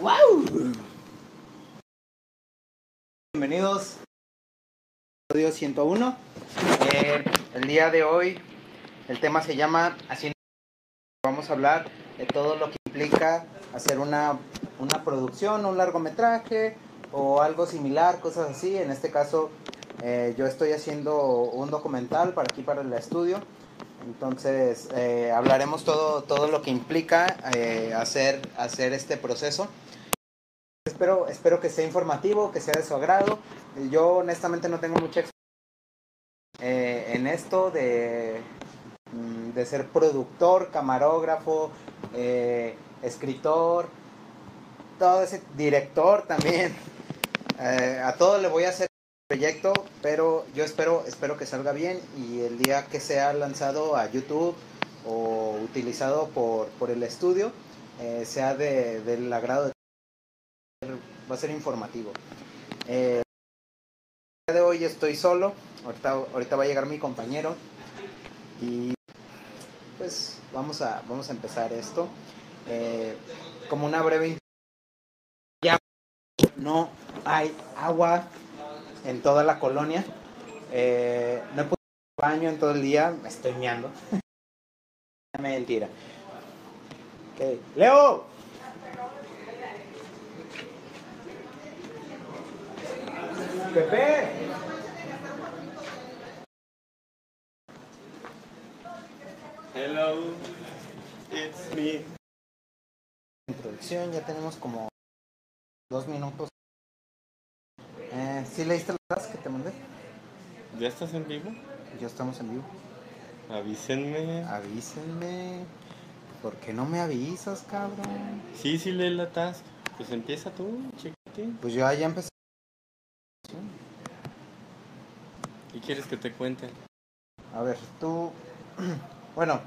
¡Wow! Bienvenidos a episodio 101. Eh, el día de hoy el tema se llama Haciendo. Vamos a hablar de todo lo que implica hacer una, una producción, un largometraje o algo similar, cosas así. En este caso, eh, yo estoy haciendo un documental para aquí, para el estudio. Entonces, eh, hablaremos todo, todo lo que implica hacer, hacer este proceso. Espero, espero que sea informativo, que sea de su agrado. Yo honestamente no tengo mucha experiencia en esto de, mm, de ser productor, camarógrafo, escritor, todo ese director también. a todo le voy a hacer proyecto, pero yo espero, espero que salga bien y el día que sea lanzado a YouTube o utilizado por, por el estudio, eh, sea de, del agrado de va a ser informativo. Eh, el día de hoy estoy solo, ahorita, ahorita va a llegar mi compañero y pues vamos a, vamos a empezar esto. Eh, como una breve ya no hay agua en toda la colonia. Eh, no he podido baño en todo el día, me estoy meando. Mentira. Okay. Leo. Pepe. Hello, it's me. Introducción, ya tenemos como dos minutos eh, ¿Sí leíste las que te mandé? ¿Ya estás en vivo? Ya estamos en vivo. Avísenme. Avísenme. ¿Por qué no me avisas, cabrón? Sí, sí leí la task. Pues empieza tú, chiquitín. Pues yo ya empecé. ¿Qué quieres que te cuente? A ver, tú... Bueno,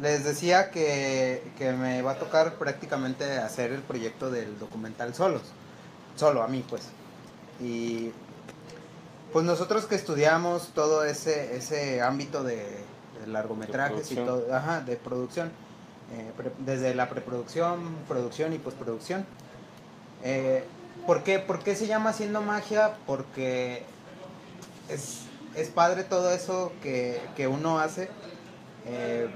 les decía que, que me va a tocar prácticamente hacer el proyecto del documental solos. Solo, a mí, pues. Y pues nosotros que estudiamos todo ese, ese ámbito de, largometrajes y todo, ajá, de producción, eh, desde la preproducción, producción y postproducción. Eh, ¿por, qué, ¿Por qué se llama Haciendo Magia? Porque es, es padre todo eso que, que uno hace. Eh,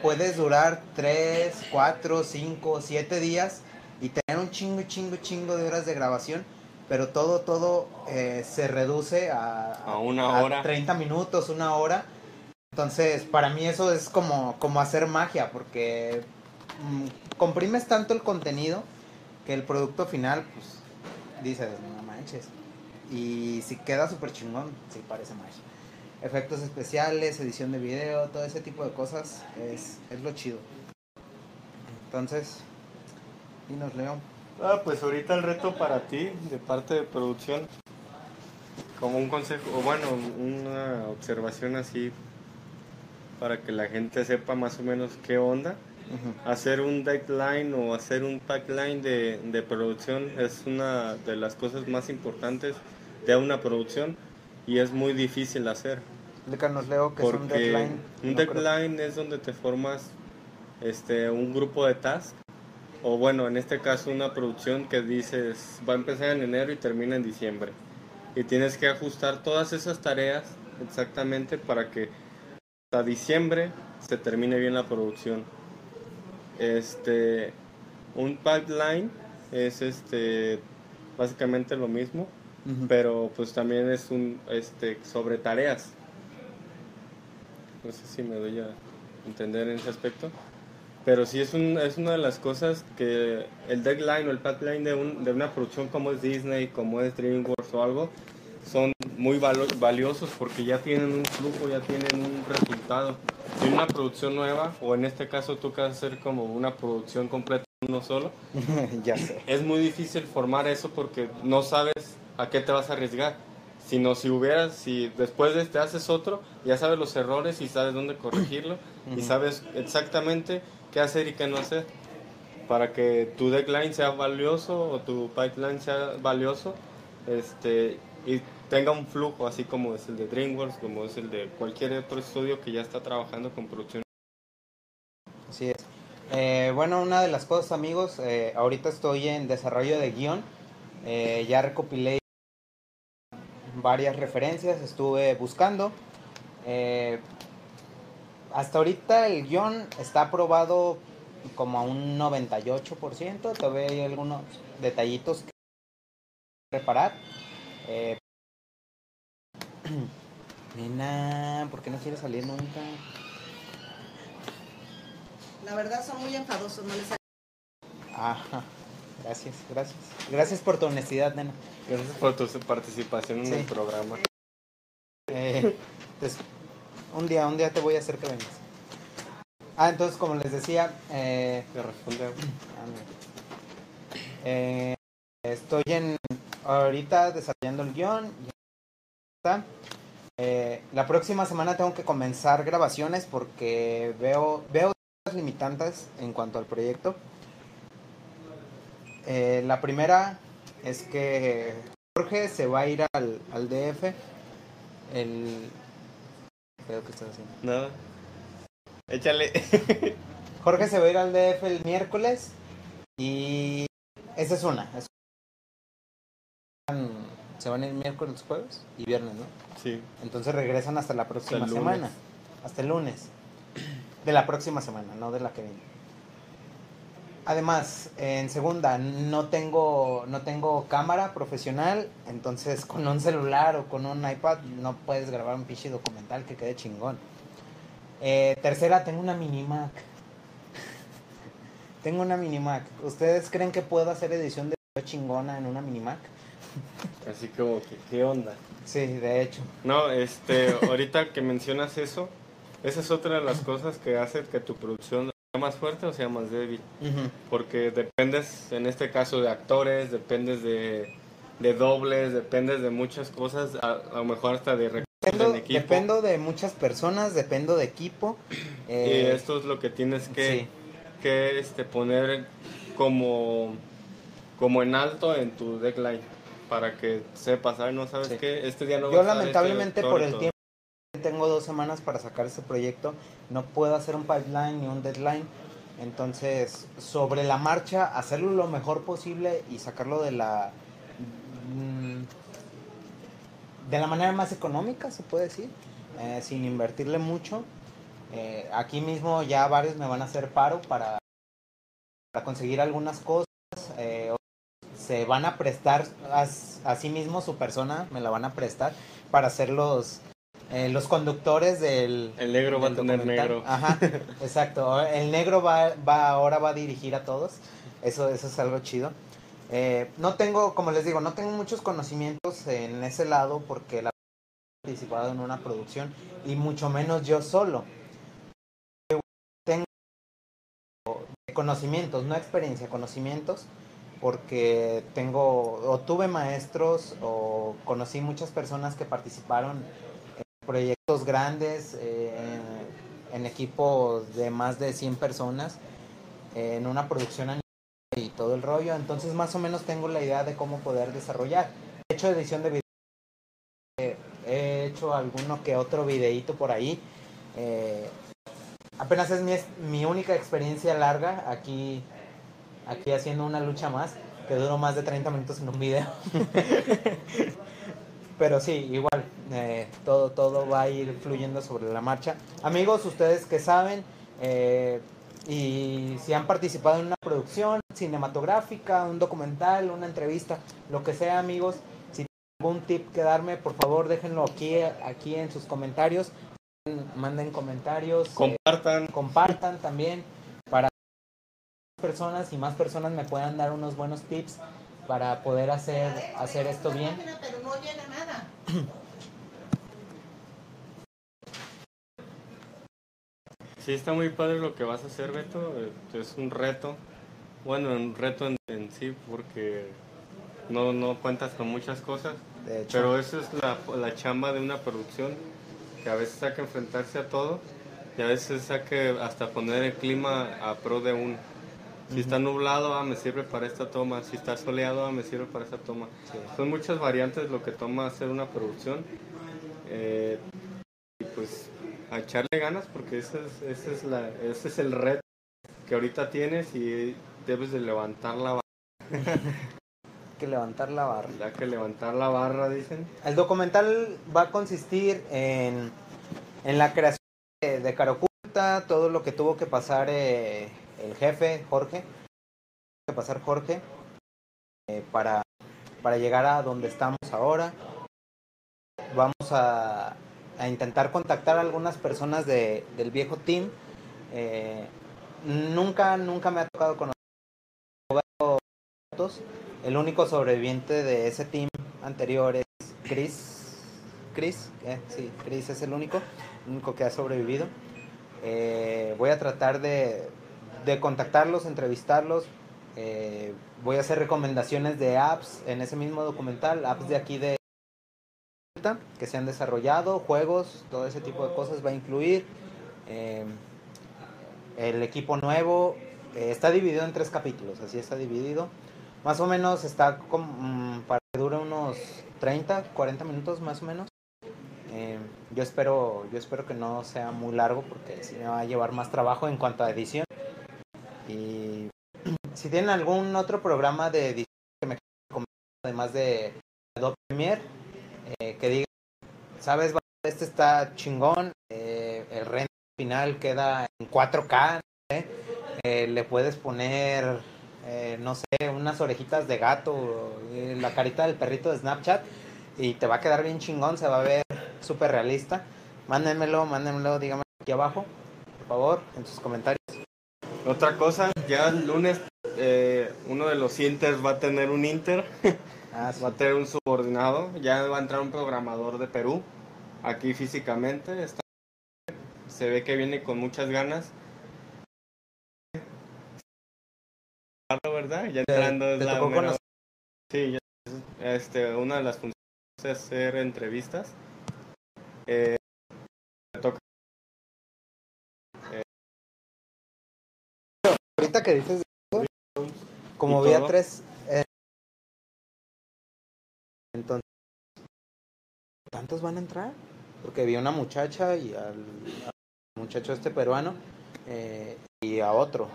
puedes durar 3, 4, 5, 7 días y tener un chingo, chingo, chingo de horas de grabación pero todo, todo eh, se reduce a, a una hora. 30 minutos, una hora. Entonces, para mí eso es como, como hacer magia, porque mm, comprimes tanto el contenido que el producto final, pues, dices, no manches. Y si queda súper chingón, sí parece magia. Efectos especiales, edición de video, todo ese tipo de cosas es, es lo chido. Entonces, dinos, León. Ah, pues ahorita el reto para ti, de parte de producción, como un consejo, o bueno, una observación así, para que la gente sepa más o menos qué onda. Hacer un deadline o hacer un pipeline de, de producción es una de las cosas más importantes de una producción y es muy difícil hacer. Explícanos, Leo, que es un deadline. Un deadline es donde te formas este, un grupo de tasks o bueno, en este caso una producción que dices va a empezar en enero y termina en diciembre. Y tienes que ajustar todas esas tareas exactamente para que hasta diciembre se termine bien la producción. Este, un pipeline es este básicamente lo mismo, pero pues también es un este sobre tareas. No sé si me doy a entender en ese aspecto. Pero sí es, un, es una de las cosas que el deadline o el pipeline de, un, de una producción como es Disney, como es DreamWorks o algo, son muy valiosos porque ya tienen un flujo, ya tienen un resultado. Y una producción nueva, o en este caso tú que hacer como una producción completa uno solo, ya sé. es muy difícil formar eso porque no sabes a qué te vas a arriesgar. Sino si hubieras, si después de este haces otro, ya sabes los errores y sabes dónde corregirlo y sabes exactamente qué hacer y qué no hacer para que tu deadline sea valioso o tu pipeline sea valioso este, y tenga un flujo así como es el de DreamWorks, como es el de cualquier otro estudio que ya está trabajando con producción. Así es. Eh, bueno, una de las cosas, amigos, eh, ahorita estoy en desarrollo de guion. Eh, ya recopilé varias referencias, estuve buscando. Hasta ahorita el guion está aprobado como a un 98%. Todavía hay algunos detallitos que reparar. Eh, Nena, ¿por qué no quieres salir nunca? La verdad son muy enfadosos, no les Ajá. Gracias, gracias. Gracias por tu honestidad, nena. Gracias por tu participación en Sí. el programa. Eh, pues, un día, un día te voy a hacer que vengas. Ah, entonces, como les decía, eh, Te responde. ah, eh, estoy en ahorita desarrollando el guion. Eh, la próxima semana tengo que comenzar grabaciones porque veo veo limitantes en cuanto al proyecto. Eh, la primera es que Jorge se va a ir al, al DF. El. Creo que estás haciendo. Nada. Échale. Jorge se va a ir al DF el miércoles. Y. Esa es una. es- Se van el miércoles, jueves y viernes, ¿no? Sí. Entonces regresan hasta la próxima Hasta semana. Hasta el lunes. De la próxima semana, no de la que viene. Además, en segunda, no tengo, no tengo cámara profesional, entonces con un celular o con un iPad no puedes grabar un pinche documental que quede chingón. Eh, tercera, tengo una mini Mac. tengo una mini Mac. ¿Ustedes creen que puedo hacer edición de video chingona en una mini Mac? Así como que, ¿qué onda? Sí, de hecho. No, este, ahorita que mencionas eso, esa es otra de las cosas que hace que tu producción sea más fuerte o sea más débil. Porque dependes, en este caso, de actores, dependes de, de dobles, dependes de muchas cosas, a, a lo mejor hasta de recursos Dependo, en equipo. dependo de muchas personas, dependo de equipo. y eh, esto es lo que tienes que, sí. que este, poner como, como en alto en tu deadline. Para que sepas, ¿sabes? No sabes Sí. qué, este día no va Yo a estar este lamentablemente por el tiempo tengo dos semanas para sacar este proyecto, no puedo hacer un pipeline ni un deadline, entonces sobre la marcha hacerlo lo mejor posible y sacarlo de la mm, de la manera más económica se puede decir, eh, sin invertirle mucho. Eh, aquí mismo ya varios me van a hacer paro para, para conseguir algunas cosas. eh, se van a prestar a, a sí mismo su persona, me la van a prestar para hacer los, eh, los conductores del... El negro va a del tener negro. Ajá, exacto. El negro va, va ahora va a dirigir a todos. Eso, eso es algo chido. Eh, no tengo, como les digo, no tengo muchos conocimientos en ese lado porque la he participado en una producción y mucho menos yo solo. Tengo conocimientos, no experiencia, conocimientos porque tengo o tuve maestros o conocí muchas personas que participaron en proyectos grandes, eh, en, equipos de más de 100 personas, en una producción y todo el rollo, entonces más o menos tengo la idea de cómo poder desarrollar. He hecho edición de video, eh, he hecho alguno que otro videíto por ahí. eh, apenas es mi, mi única experiencia larga aquí aquí haciendo una lucha más, que duró más de 30 minutos en un video. Pero sí, igual, eh, todo, todo va a ir fluyendo sobre la marcha. Amigos, ustedes que saben, eh, y si han participado en una producción cinematográfica, un documental, una entrevista, lo que sea, amigos, si tienen algún tip que darme, por favor, déjenlo aquí, aquí en sus comentarios. Manden comentarios. eh, Compartan. compartan también personas y más personas me puedan dar unos buenos tips para poder hacer hacer esto bien. Pero no llena nada. Sí, está muy padre lo que vas a hacer, Beto. Eh, Es un reto. Bueno, un reto en, en sí porque no, no cuentas con muchas cosas. De hecho, Pero eso es la, la chamba de una producción, que a veces hay que enfrentarse a todo y a veces hay que hasta poner el clima a pro de uno. Si está nublado, ah, me sirve para esta toma. Si está soleado, ah, me sirve para esta toma. Sí. Son muchas variantes lo que toma hacer una producción. Eh, y pues a echarle ganas porque ese es, ese es, la, ese es el reto que ahorita tienes y debes de levantar la barra. que levantar la barra. Ya que levantar la barra, dicen. El documental va a consistir en, en la creación de, de todo lo que tuvo que pasar eh, el jefe, Jorge, que pasar Jorge, eh, para, para llegar a donde estamos ahora. Vamos a, a intentar contactar a algunas personas de, del viejo team. Eh, nunca, nunca me ha tocado conocer. El único sobreviviente de ese team anterior es Chris. Chris, eh, sí, Chris es el único, único que ha sobrevivido. Voy a tratar de, de contactarlos, entrevistarlos. Eh, voy a hacer recomendaciones de apps en ese mismo documental, apps de aquí de que se han desarrollado, juegos, todo ese tipo de cosas va a incluir. Eh, el equipo nuevo eh, está dividido en tres capítulos, así está dividido. Más o menos está como, mm, para que dure unos 30, 40 minutos más o menos. Yo espero yo espero que no sea muy largo porque sí me va a llevar más trabajo en cuanto a edición. Y si tienen algún otro programa de edición que me además de Adobe Premiere, eh, que digan, sabes, este está chingón, eh, el render final queda en 4K, ¿eh? Le puedes poner, eh, no sé, unas orejitas de gato, la carita del perrito de Snapchat y te va a quedar bien chingón, se va a ver súper realista. Mándenmelo, mándenmelo, díganme aquí abajo, por favor, en sus comentarios. Otra cosa, ya el lunes eh, uno de los inters va a tener un inter, Ah, sí. va a tener un subordinado, ya va a entrar un programador de Perú, aquí físicamente, está- se ve que viene con muchas ganas. ¿verdad? Ya ¿Te- entrando es te la mera- conocer? Sí, ya- este, una de las funciones es hacer entrevistas. Eh, Ahorita que dices eso, como ¿Y vi a tres, eh, entonces, ¿tantos van a entrar? Porque vi a una muchacha y al, al muchacho este peruano eh, y a otro.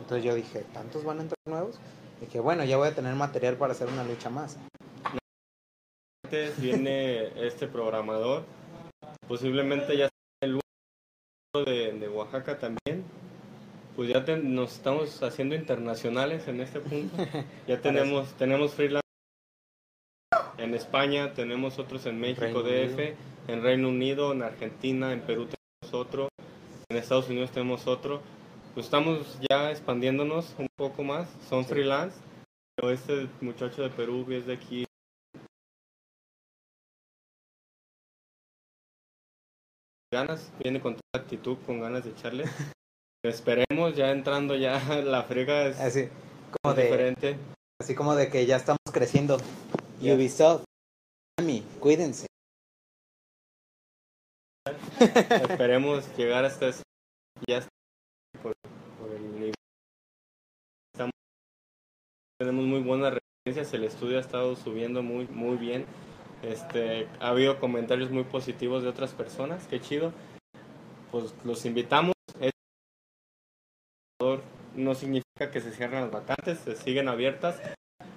Entonces yo dije, ¿tantos van a entrar nuevos? Y dije, bueno, ya voy a tener material para hacer una lucha más. Antes viene este programador, posiblemente ya el uno de, de Oaxaca también. Pues ya te- nos estamos haciendo internacionales en este punto. Ya tenemos tenemos freelance en España, tenemos otros en México, Reino DF, Unido. en Reino Unido, en Argentina, en Perú tenemos otro, en Estados Unidos tenemos otro. Pues estamos ya expandiéndonos un poco más, son Sí. freelance, pero este muchacho de Perú es de aquí ganas, viene con toda actitud, con ganas de echarle. Esperemos, ya entrando ya la frega es Así como de, diferente. así como de que ya estamos creciendo. Ya. Ubisoft, Miami, cuídense. Esperemos llegar hasta ese ya por, por el. Estamos- tenemos muy buenas referencias, el estudio ha estado subiendo muy muy bien. Este, ha habido comentarios muy positivos de otras personas, qué chido. Pues los invitamos. No significa que se cierren las vacantes, se siguen abiertas.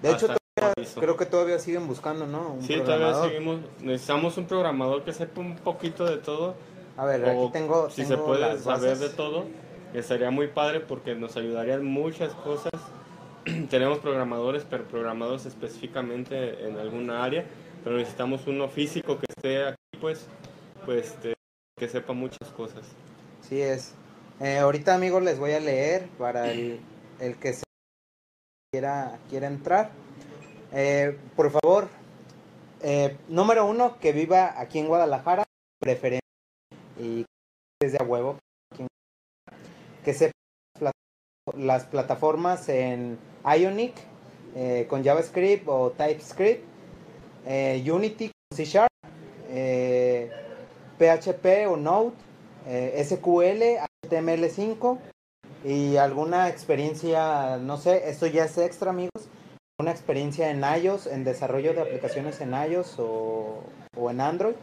De hecho, todavía- creo que todavía siguen buscando, ¿no? Un Sí, todavía seguimos. Necesitamos un programador que sepa un poquito de todo. A ver, O aquí tengo, si se puede saber de todo, estaría muy padre porque nos ayudaría en muchas cosas. Tenemos programadores, pero programadores específicamente en alguna área, pero necesitamos uno físico que esté aquí, pues, pues este, que sepa muchas cosas. Sí es. Eh, ahorita amigos les voy a leer para el, el que quiera, quiera entrar. Eh, por favor, eh, número uno, que viva aquí en Guadalajara, preferencia y desde a huevo. Que sepa las plat- las plataformas en Ionic con JavaScript o TypeScript, Unity con C Sharp, PHP o Node, SQL, HTML5 y alguna experiencia, no sé, esto ya es extra amigos, una experiencia en iOS, en desarrollo de aplicaciones en iOS o, o en Android.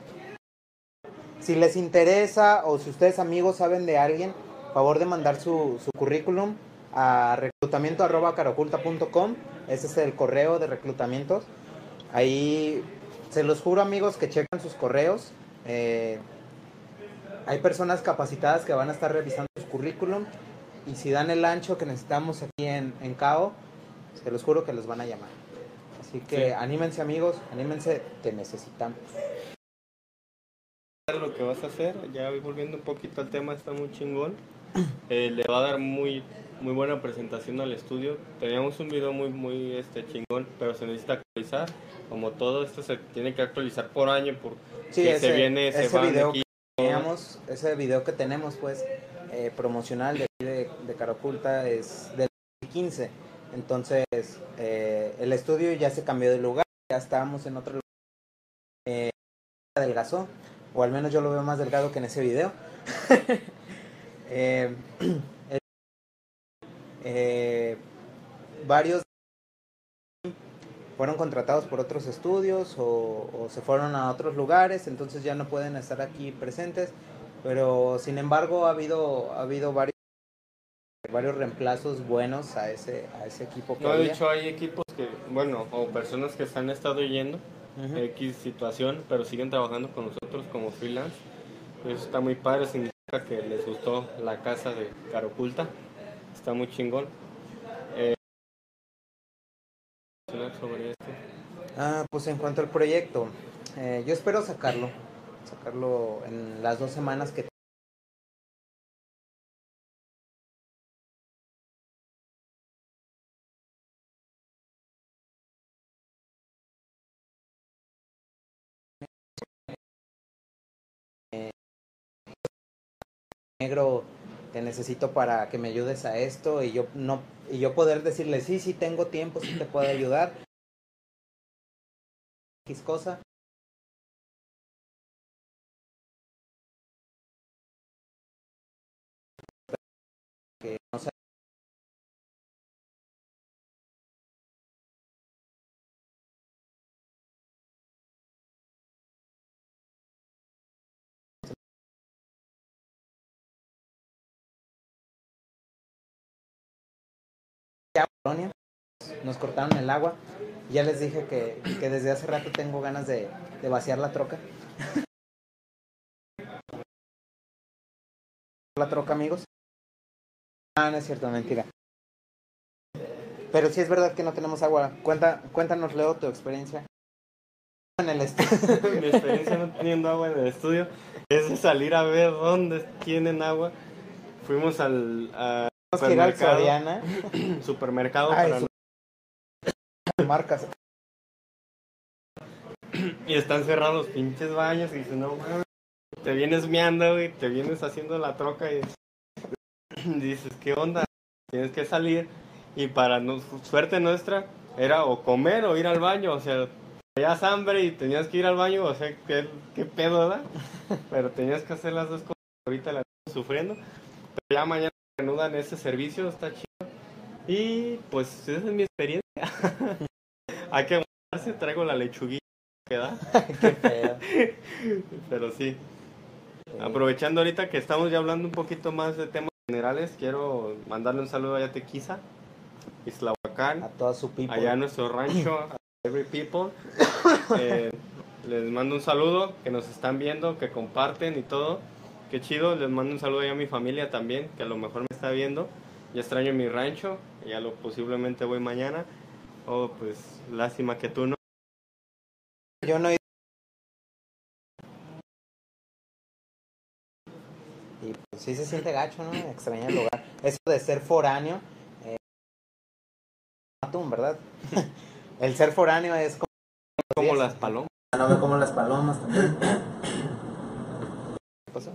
Si les interesa o si ustedes amigos saben de alguien, favor de mandar su, su currículum a reclutamiento arroba caroculta.com. Ese es el correo de reclutamientos. Ahí se los juro amigos que checan sus correos. Eh, hay personas capacitadas que van a estar revisando su currículum y si dan el ancho que necesitamos aquí en, en CAO, se los juro que los van a llamar. Así que Sí. anímense amigos, anímense, te necesitamos. lo que vas a hacer, ya volviendo un poquito al tema, está muy chingón. Eh, le va a dar muy muy buena presentación al estudio. Teníamos un video muy muy este chingón, pero se necesita actualizar. Como todo esto se tiene que actualizar por año porque Sí, se viene, se van video aquí. Ese video que tenemos pues eh, promocional de, de, de Cara Oculta es del 2015 entonces eh, el estudio ya se cambió de lugar ya estábamos en otro lugar eh, adelgazó o al menos yo lo veo más delgado que en ese video. Eh, varios fueron contratados por otros estudios o, o se fueron a otros lugares, entonces ya no pueden estar aquí presentes. Pero sin embargo ha habido ha habido varios varios reemplazos buenos a ese a ese equipo que No, de había. hecho hay equipos que, bueno, o personas que se han estado yendo Ujú. X situación, pero siguen trabajando con nosotros como freelance. Eso está muy padre, significa que les gustó la casa de Caroculta. Está muy chingón. Sobre esto. Ah, pues en cuanto al proyecto, eh, yo espero sacarlo, sacarlo en las dos semanas que Eh, negro te necesito para que me ayudes a esto y yo no y yo poder decirle sí sí tengo tiempo sí te puedo ayudar. X cosa. Que no sé ya, Polonia, nos cortaron el agua. Ya les dije que, que desde hace rato tengo ganas de, de vaciar la troca. la troca, amigos. Ah, no es cierto, mentira. Pero sí es verdad que no tenemos agua. Cuenta, cuéntanos, Leo, tu experiencia. En el estudio. Mi experiencia no teniendo agua en el estudio es salir a ver dónde tienen agua. Fuimos al, al Supermercado, Soriana. supermercado Ay, para- su- marcas. y están cerrados los pinches baños y dices, no mames, te vienes meando, güey, te vienes haciendo la troca y dices, ¿qué onda? Tienes que salir y para no- suerte nuestra era o comer o ir al baño, o sea, tenías hambre y tenías que ir al baño, o sea, ¿qué, qué pedo, da? Pero tenías que hacer las dos cosas, ahorita la sufriendo, pero ya mañana reanudan ese servicio, está chido. Y pues esa es mi experiencia. Hay que aguantarse, traigo la lechuguilla que da. Pero sí, aprovechando ahorita que estamos ya hablando un poquito más de temas generales, quiero mandarle un saludo a Tequiza, A Islahuacán, toda su people. allá en nuestro rancho, a Every People. Eh, les mando un saludo, que nos están viendo, que comparten y todo. Qué chido, les mando un saludo a mi familia también, que a lo mejor me está viendo. Ya extraño mi rancho, ya lo posiblemente voy mañana. Oh, pues lástima que tú no. Yo no he Y pues sí se siente gacho, ¿no? Extrañar el lugar. Eso de ser foráneo. Eh... Atún, ¿verdad? el ser foráneo es como. Como las palomas. No me como las palomas también. ¿Qué pasó?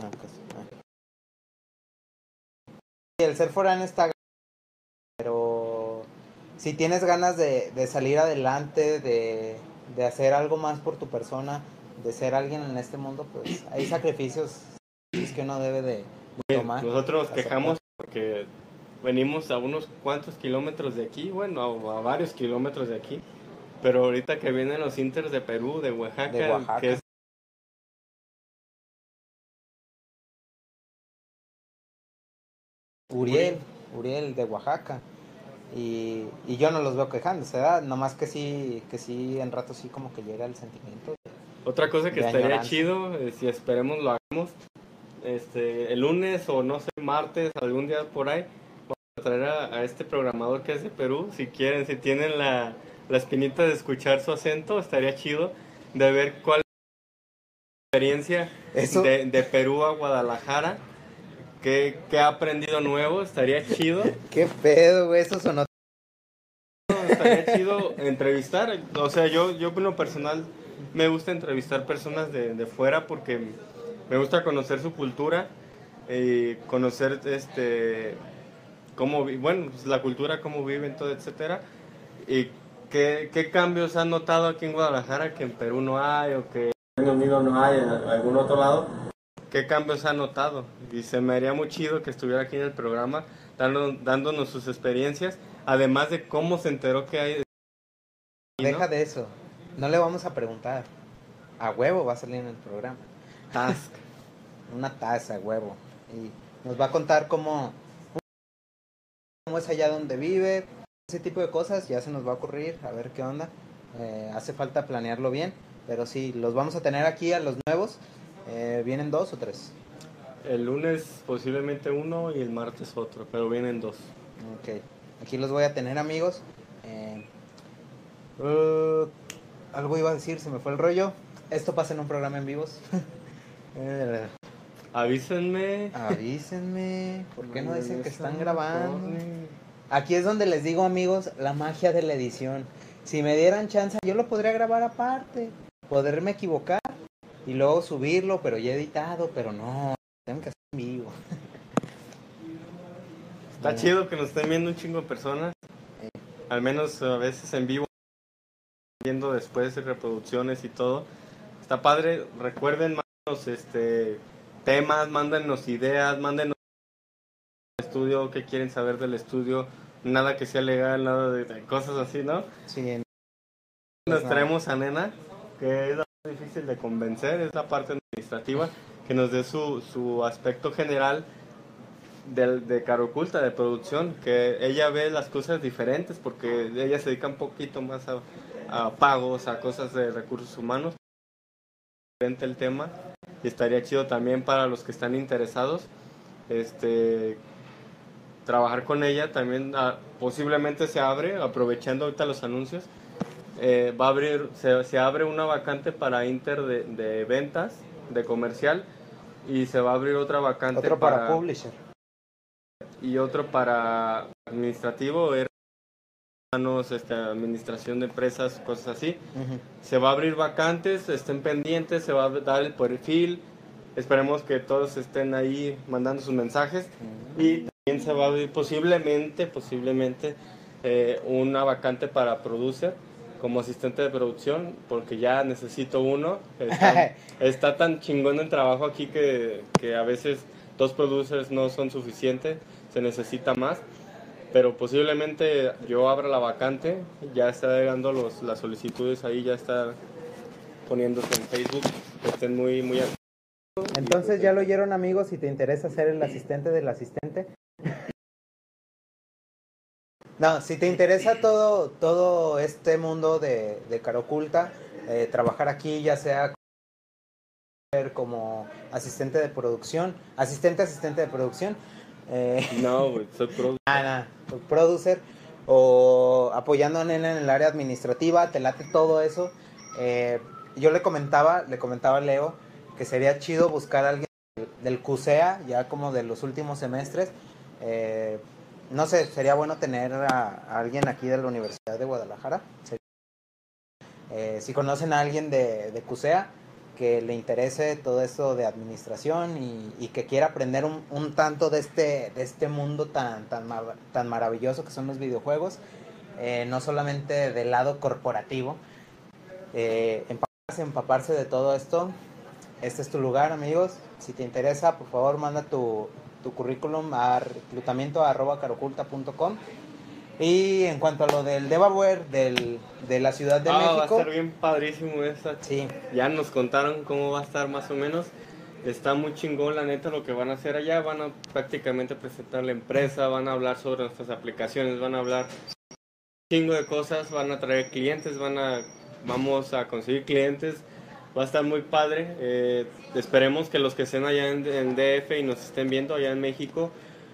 Ah, pues, ah. Sí, el ser foráneo está pero si tienes ganas de, de salir adelante, de, de hacer algo más por tu persona, de ser alguien en este mundo, pues hay sacrificios que uno debe de, de tomar. Nosotros nos quejamos porque venimos a unos cuantos kilómetros de aquí, bueno, a, a varios kilómetros de aquí. Pero ahorita que vienen los inters de Perú, de Oaxaca, De Oaxaca. que es Uriel, Uriel de Oaxaca. Y, y yo no los veo quejándose, ¿verdad? Nomás que sí, que sí, en rato sí como que llega el sentimiento. Otra cosa que De estaría añoranza. chido, eh, si esperemos lo hagamos, este, el lunes o no sé, martes, algún día por ahí, vamos a traer a, a este programador que es de Perú, si quieren, si tienen la, la espinita de escuchar su acento, estaría chido de ver cuál es la experiencia de Perú a Guadalajara, qué, qué ha aprendido nuevo, estaría chido. ¿Qué pedo, güey? Eso sonó... estaría chido entrevistar. O sea, yo, yo en lo personal me gusta entrevistar personas de, de fuera porque me gusta conocer su cultura y conocer este cómo bueno pues, la cultura cómo viven todo etcétera y qué, qué cambios han notado aquí en Guadalajara que en Perú no hay o que en Reino Unido no hay en algún otro lado qué cambios han notado y se me haría muy chido que estuviera aquí en el programa dando- dándonos sus experiencias además de cómo se enteró que hay ¿no? Deja de eso. No le vamos a preguntar. A huevo va a salir en el programa. Task. Una taza, huevo. Y nos va a contar cómo, cómo es allá donde vive. Ese tipo de cosas ya se nos va a ocurrir. A ver qué onda. Eh, hace falta planearlo bien. Pero sí, los vamos a tener aquí a los nuevos. Eh, ¿Vienen dos o tres? El lunes posiblemente uno y el martes otro, pero vienen dos. Ok. Aquí los voy a tener amigos. Eh, uh, algo iba a decir, se me fue el rollo. Esto pasa en un programa en vivos. Eh, Avísenme. Avísenme, ¿por qué no dicen que están grabando? Aquí es donde les digo, amigos, la magia de la edición. Si me dieran chance, yo lo podría grabar aparte, poderme equivocar y luego subirlo, pero ya editado, pero no, tengo que hacer en vivo. Está Eh, chido que nos estén viendo un chingo de personas. Al menos a veces en vivo, viendo después reproducciones y todo. Está padre. Recuerden, mándenos este, temas, mándenos ideas, mándenos estudio, qué quieren saber del estudio. Nada que sea legal, nada de, de cosas así, ¿no? Sí, Nos Pues traemos a Nena, que es difícil de convencer, es la parte administrativa, que nos dé su, su aspecto general del, de Caro Oculta, de producción, que ella ve las cosas diferentes, porque ella se dedica un poquito más a, a pagos, a cosas de recursos humanos. El tema, y estaría chido también para los que están interesados, este trabajar con ella también ah, posiblemente se abre aprovechando ahorita los anuncios eh, va a abrir, se, se abre una vacante para Inter de, de ventas, de comercial, y se va a abrir otra vacante otro para, publisher. y otro para administrativo, este, administración de empresas, cosas así. Se va a abrir vacantes, estén pendientes, se va a dar el perfil. Esperemos que todos estén ahí mandando sus mensajes. Y también se va a abrir posiblemente, posiblemente, eh, una vacante para producer como asistente de producción, porque ya necesito uno. Está, está tan chingón el trabajo aquí que, que a veces dos producers no son suficientes, se necesita más. Pero posiblemente yo abra la vacante, ya está llegando los, las solicitudes ahí, ya está poniéndose en Facebook, que estén muy, muy activos. Entonces ya lo oyeron amigos, si te interesa ser el asistente del asistente. No, si te interesa todo, todo este mundo de, de cara oculta, eh, trabajar aquí ya sea como asistente de producción, asistente asistente de producción, eh, No, güey, soy productor. no, producer o apoyando a Nena en el área administrativa, te late todo eso. Eh, yo le comentaba, le comentaba a Leo que sería chido buscar a alguien del- del CUSEA, ya como de los últimos semestres. Eh, no sé, sería bueno tener a, alguien aquí de la Universidad de Guadalajara. Eh, si conocen a alguien de, de CUSEA que le interese todo esto de administración y, y que quiera aprender un, un tanto de este, de este mundo tan, tan, tan maravilloso que son los videojuegos, eh, no solamente del lado corporativo, eh, empaparse, empaparse de todo esto. Este es tu lugar, amigos. Si te interesa, por favor, manda tu, tu currículum a reclutamiento.caroculta.com. Y en cuanto a lo del Devaware del, de la Ciudad de Ah, va a México, estar bien padrísimo esa. sí, Ya nos contaron cómo va a estar más o menos. está muy chingón la neta lo que van a hacer allá, van a prácticamente presentar la empresa, van a hablar sobre nuestras aplicaciones, van a hablar un chingo de cosas, van a traer clientes, van a, vamos a conseguir clientes, va a estar muy padre, eh, esperemos que los que estén allá en, en DF y nos estén viendo allá en México,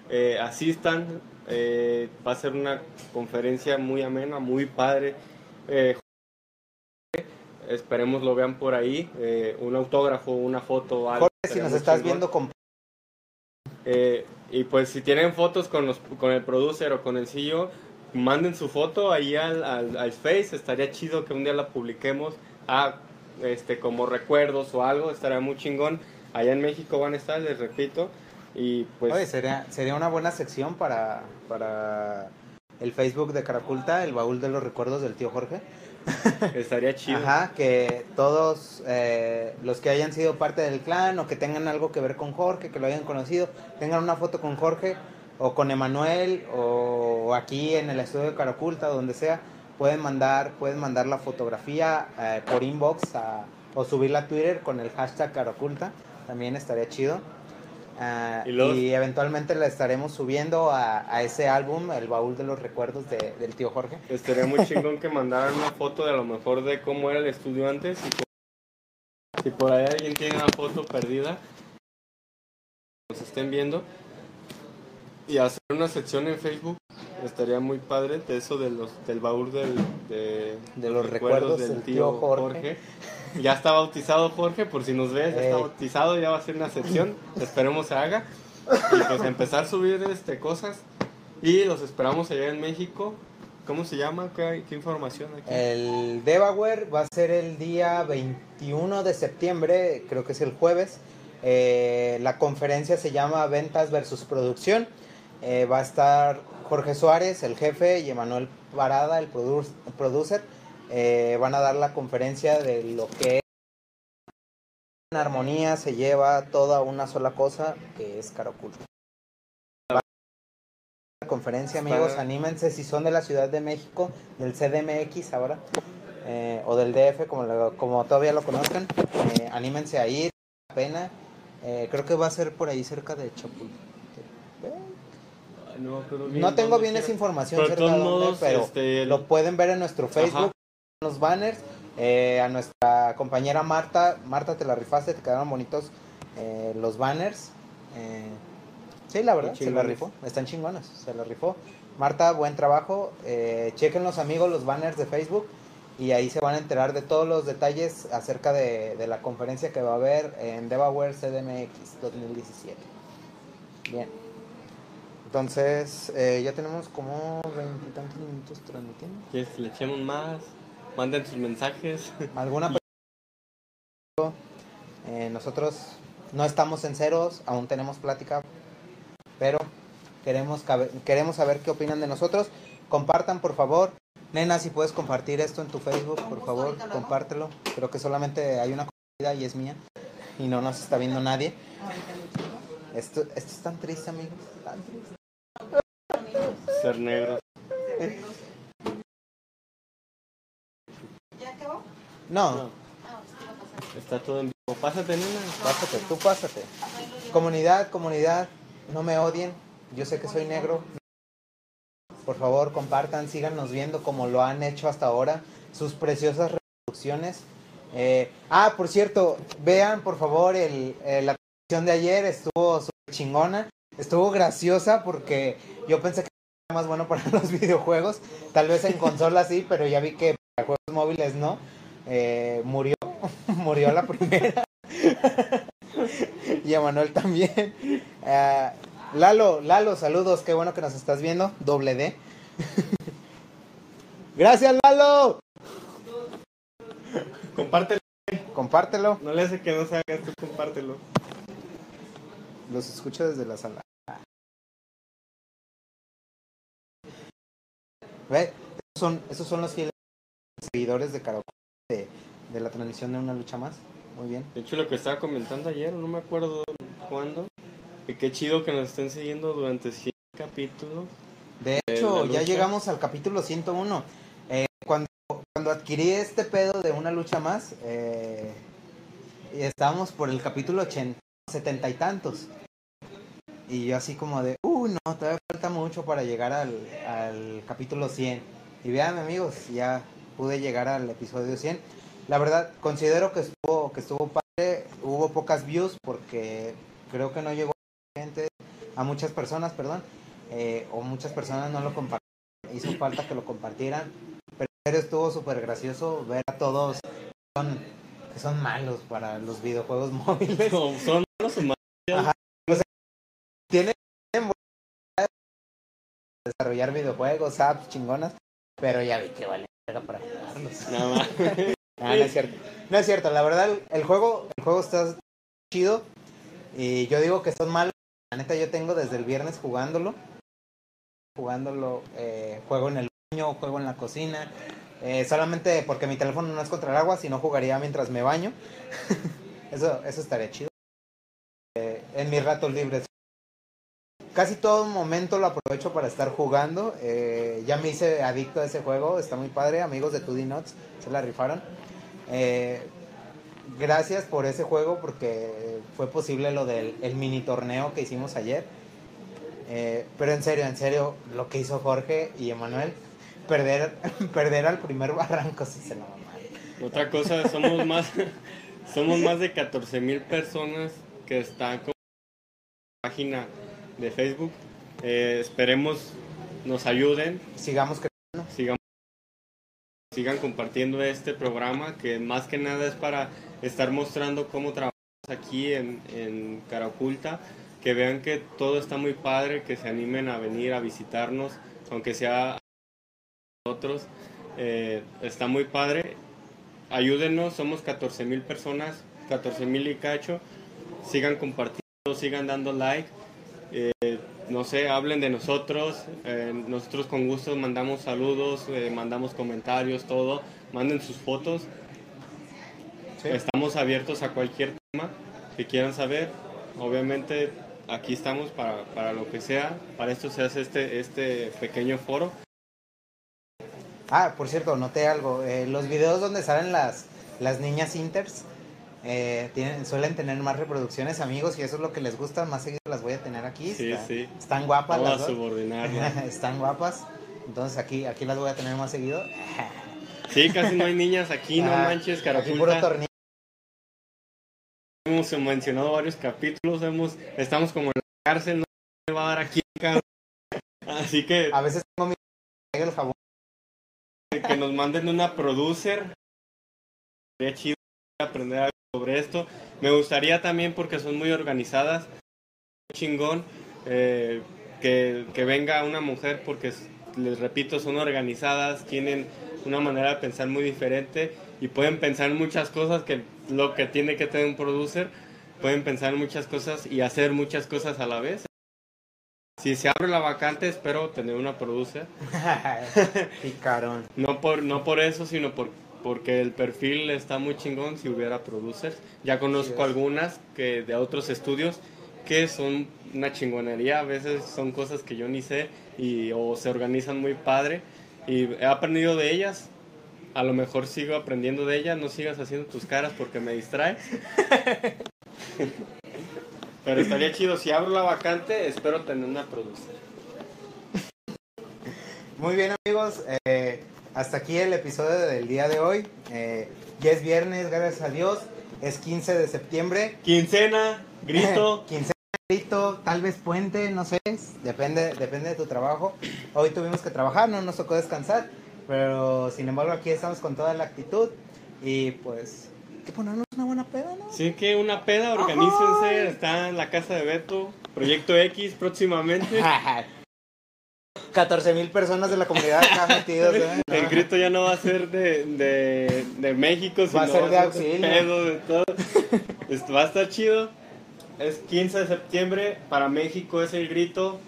eh, asistan, eh, va a ser una conferencia muy amena, muy padre. Esperemos lo vean por ahí, un autógrafo, una foto, algo. Jorge, si nos estás chingón. viendo, con... Eh, y pues si tienen fotos con, los, con el producer o con el CEO, manden su foto ahí al, al, al Face, estaría chido que un día la publiquemos ah, este, como recuerdos o algo, estaría muy chingón. Allá en México van a estar, les repito. Y pues Oye, sería, sería una buena sección para, para el Facebook de Caraculta, el baúl de los recuerdos del tío Jorge. estaría chido. Ajá, que todos eh, los que hayan sido parte del clan o que tengan algo que ver con Jorge, que lo hayan conocido, tengan una foto con Jorge o con Emanuel o aquí en el estudio de Caraculta, donde sea, pueden mandar, pueden mandar la fotografía eh, por inbox a- o subirla a Twitter con el hashtag Caraculta, también estaría chido. Ah, Y y, eventualmente la estaremos subiendo a, a ese álbum, el baúl de los recuerdos de- del tío Jorge. Estaría muy chingón que mandaran una foto de a lo mejor de cómo era el estudio antes. Y si por ahí alguien tiene una foto perdida, nos estén viendo. Y hacer una sección en Facebook estaría muy padre de eso de los, del baúl del, de, De los recuerdos del tío Jorge. Ya está bautizado Jorge, por si nos ves, ya está Ey. bautizado, ya va a ser una sección. Esperemos se haga. Y pues empezar a subir este, cosas. Y los esperamos allá en México. ¿Cómo se llama? ¿Qué, qué información aquí? El Devaware va a ser el día 21 de septiembre, creo que es el jueves. Eh, la conferencia se llama Ventas versus Producción. Eh, va a estar Jorge Suárez, el jefe, y Emanuel Parada, el, produ- el producer. Eh, van a dar la conferencia de lo que es en armonía, se lleva toda una sola cosa, que es a la conferencia, amigos, anímense si son de la Ciudad de México, del CDMX ahora, eh, o del DF, como, lo- como todavía lo conozcan, anímense a ir, pena. Creo que va a ser por ahí cerca de Chapultepec. No, bien No tengo bien esa información Pero de cerca de todos dónde, modos, pero este, lo pueden ver en nuestro Facebook, los banners. Eh, a nuestra compañera Marta, Marta te la rifaste, te quedaron bonitos eh, los banners. Eh, sí, la verdad, se la rifó, están chingones, se la rifó. Marta, buen trabajo. Eh, chequen los amigos los banners de Facebook y ahí se van a enterar de todos los detalles acerca de, de la conferencia que va a haber en Devaware CDMX 2017. Bien. Entonces, eh, ya tenemos como veintitantos minutos transmitiendo. ¿Quieres que le echemos más? Manden sus mensajes. ¿Alguna pregunta? Eh, nosotros no estamos en ceros, aún tenemos plática, pero queremos, queremos saber qué opinan de nosotros. Compartan, por favor. Nena, si puedes compartir esto en tu Facebook, por favor, compártelo. Creo que solamente hay una comida y es mía. Y no nos está viendo nadie. Esto, esto es tan triste, amigos. Tan triste. Ser negro. ¿Ya acabó? No, está todo en vivo. Pásate, nena. pásate, tú pásate. Comunidad, comunidad, no me odien. Yo sé que soy negro. Por favor, compartan, síganos viendo como lo han hecho hasta ahora. Sus preciosas reproducciones. Eh, ah, por cierto, vean por favor el, eh, la transmisión de ayer. Estuvo súper chingona. Estuvo graciosa porque yo pensé que era más bueno para los videojuegos. Tal vez en consola sí, pero ya vi que para juegos móviles no. Eh, murió, murió la primera. y a Manuel también. Ah, Lalo, Lalo, saludos, qué bueno que nos estás viendo. Doble D. Gracias, Lalo. Compártelo. Compártelo. No le hace que no se haga esto, compártelo. Los escucho desde la sala. ¿Ve? Esos son, esos son los fieles seguidores de Karaoke de, de la transmisión de una lucha más. Muy bien. De hecho, lo que estaba comentando ayer, no me acuerdo cuándo. Que qué chido que nos estén siguiendo durante 100 capítulos. De ¿De hecho, ya llegamos al capítulo 101. Eh, cuando, cuando adquirí este pedo de una lucha más, eh, y estábamos por el capítulo 80 setenta y tantos. Y yo así como de, uh, no, todavía falta mucho para llegar al, al capítulo 100. Y vean amigos, ya pude llegar al episodio 100. La verdad, considero que estuvo, que estuvo padre. Hubo pocas views porque creo que no llegó a gente, a muchas personas, perdón. eh, o muchas personas no lo compartieron. Hizo falta que lo compartieran. Pero estuvo súper gracioso ver a todos que son, que son malos para los videojuegos móviles. Son, son los humanos. Ajá. Tienen desarrollar videojuegos, apps chingonas, pero ya vi que vale para jugarlos. No es cierto. No es cierto, la verdad el, el juego, el juego está chido y yo digo que son malos. La neta yo tengo desde el viernes jugándolo. Jugándolo, eh, juego en el baño, juego en la cocina. eh, solamente porque mi teléfono no es contra el agua, si no jugaría mientras me baño. eso, eso estaría chido. Eh, en mis ratos libres. Casi todo momento lo aprovecho para estar jugando. eh, ya me hice adicto a ese juego, está muy padre. Amigos de 2D Nuts se la rifaron. Eh, gracias por ese juego porque fue posible lo del el mini torneo que hicimos ayer. Eh, pero en serio, en serio, lo que hizo Jorge y Emanuel, perder, perder al primer barranco, sí se lo mamaron. Otra cosa, somos más, somos más de 14 mil personas que están con página de Facebook. Eh, esperemos nos ayuden, Sigamos que sigan, sigan compartiendo este programa que más que nada es para estar mostrando cómo trabajamos aquí en, en Cara Oculta, que vean que todo está muy padre, que se animen a venir a visitarnos, aunque sea nosotros, eh, está muy padre. Ayúdenos, somos 14 mil personas, 14 mil y cacho, sigan compartiendo, sigan dando like. No sé, hablen de nosotros. eh, nosotros con gusto mandamos saludos, eh, mandamos comentarios, todo. Manden sus fotos. Sí. Estamos abiertos a cualquier tema que quieran saber. Obviamente aquí estamos para, para lo que sea. Para esto se hace este, este pequeño foro. Ah, por cierto, noté algo. eh, los videos donde salen las, las niñas inters eh, tienen, suelen tener más reproducciones, amigos, y eso es lo que les gusta. Más seguido las voy a tener aquí. Sí, Está- sí. Están guapas Vamos las a dos. subordinarnos. Están guapas. Entonces aquí, aquí las voy a tener más seguido. Sí, casi no hay niñas aquí, no manches, Aquí puro Caraculta. tornillo. Hemos mencionado varios capítulos, hemos, estamos como en la cárcel, no me va a dar aquí, cabrón. Así que, A veces tengo mi el jabón. que nos manden una producer. Sería chido aprender algo sobre esto. Me gustaría también, porque son muy organizadas, chingón, eh, que, que venga una mujer, porque les repito, son organizadas, tienen una manera de pensar muy diferente y pueden pensar en muchas cosas que lo que tiene que tener un producer, pueden pensar en muchas cosas y hacer muchas cosas a la vez. Si se abre la vacante, espero tener una producer. Picarón. No por, no por eso, sino por, porque el perfil está muy chingón si hubiera producers. Ya conozco algunas que de otros estudios que son una chingonería, a veces son cosas que yo ni sé y o se organizan muy padre y he aprendido de ellas. A lo mejor sigo aprendiendo de ellas, no sigas haciendo tus caras porque me distrae. Pero estaría chido, si abro la vacante, espero tener una producer. Muy bien amigos, eh, hasta aquí el episodio del día de hoy. Eh, ya es viernes, gracias a Dios. Es 15 de septiembre. Quincena, grito. Quincena, grito, tal vez puente, no sé. Depende, depende de tu trabajo. Hoy tuvimos que trabajar, no nos tocó descansar. Pero sin embargo aquí estamos con toda la actitud. Y pues, hay que ponernos una buena peda, ¿no? Sí, que una peda, organícense, está en la casa de Beto, Proyecto X próximamente. 14 mil personas de la comunidad acá metidos. ¿eh? El grito ya no va a ser de, de, de México, sino Va a ser de auxilio. pedo, de todo. Esto va a estar chido. Es 15 de septiembre, para México es el grito.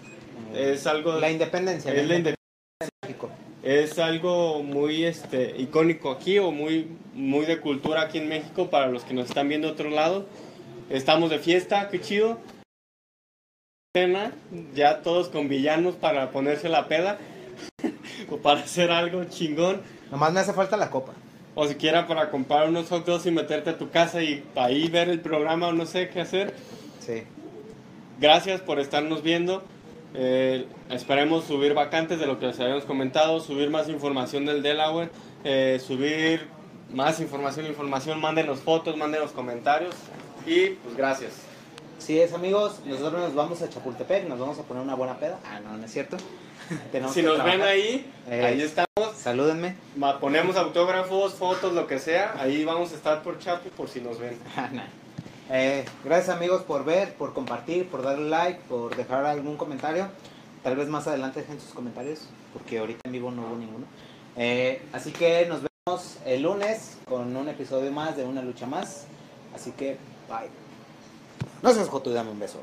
Es algo, La independencia. es, la inde- de México. es algo muy este, icónico aquí o muy, muy de cultura aquí en México para los que nos están viendo de otro lado. Estamos de fiesta, qué chido. Cena, ya todos con villanos para ponerse la peda o para hacer algo chingón. Nomás me hace falta la copa. O siquiera para comprar unos hot dogs y meterte a tu casa y ahí ver el programa o no sé qué hacer. Sí. Gracias por estarnos viendo. Eh, esperemos subir vacantes de lo que les habíamos comentado, subir más información del Delaware, eh, subir más información, información, mándenos fotos, mándenos comentarios y pues gracias. Sí es, amigos. Nosotros nos vamos a Chapultepec, nos vamos a poner una buena peda. Ah, no, no es cierto. Si nos ven ahí, Eh, ahí estamos. Salúdenme. Ponemos autógrafos, fotos, lo que sea. Ahí vamos a estar por Chapu por si nos ven. Eh, gracias amigos por ver, por compartir, por darle like, por dejar algún comentario. Tal vez más adelante dejen sus comentarios, porque ahorita en vivo no hubo ninguno. Eh, así que nos vemos el lunes con un episodio más de Una Lucha Más. Así que, bye. No seas joto y dame un beso.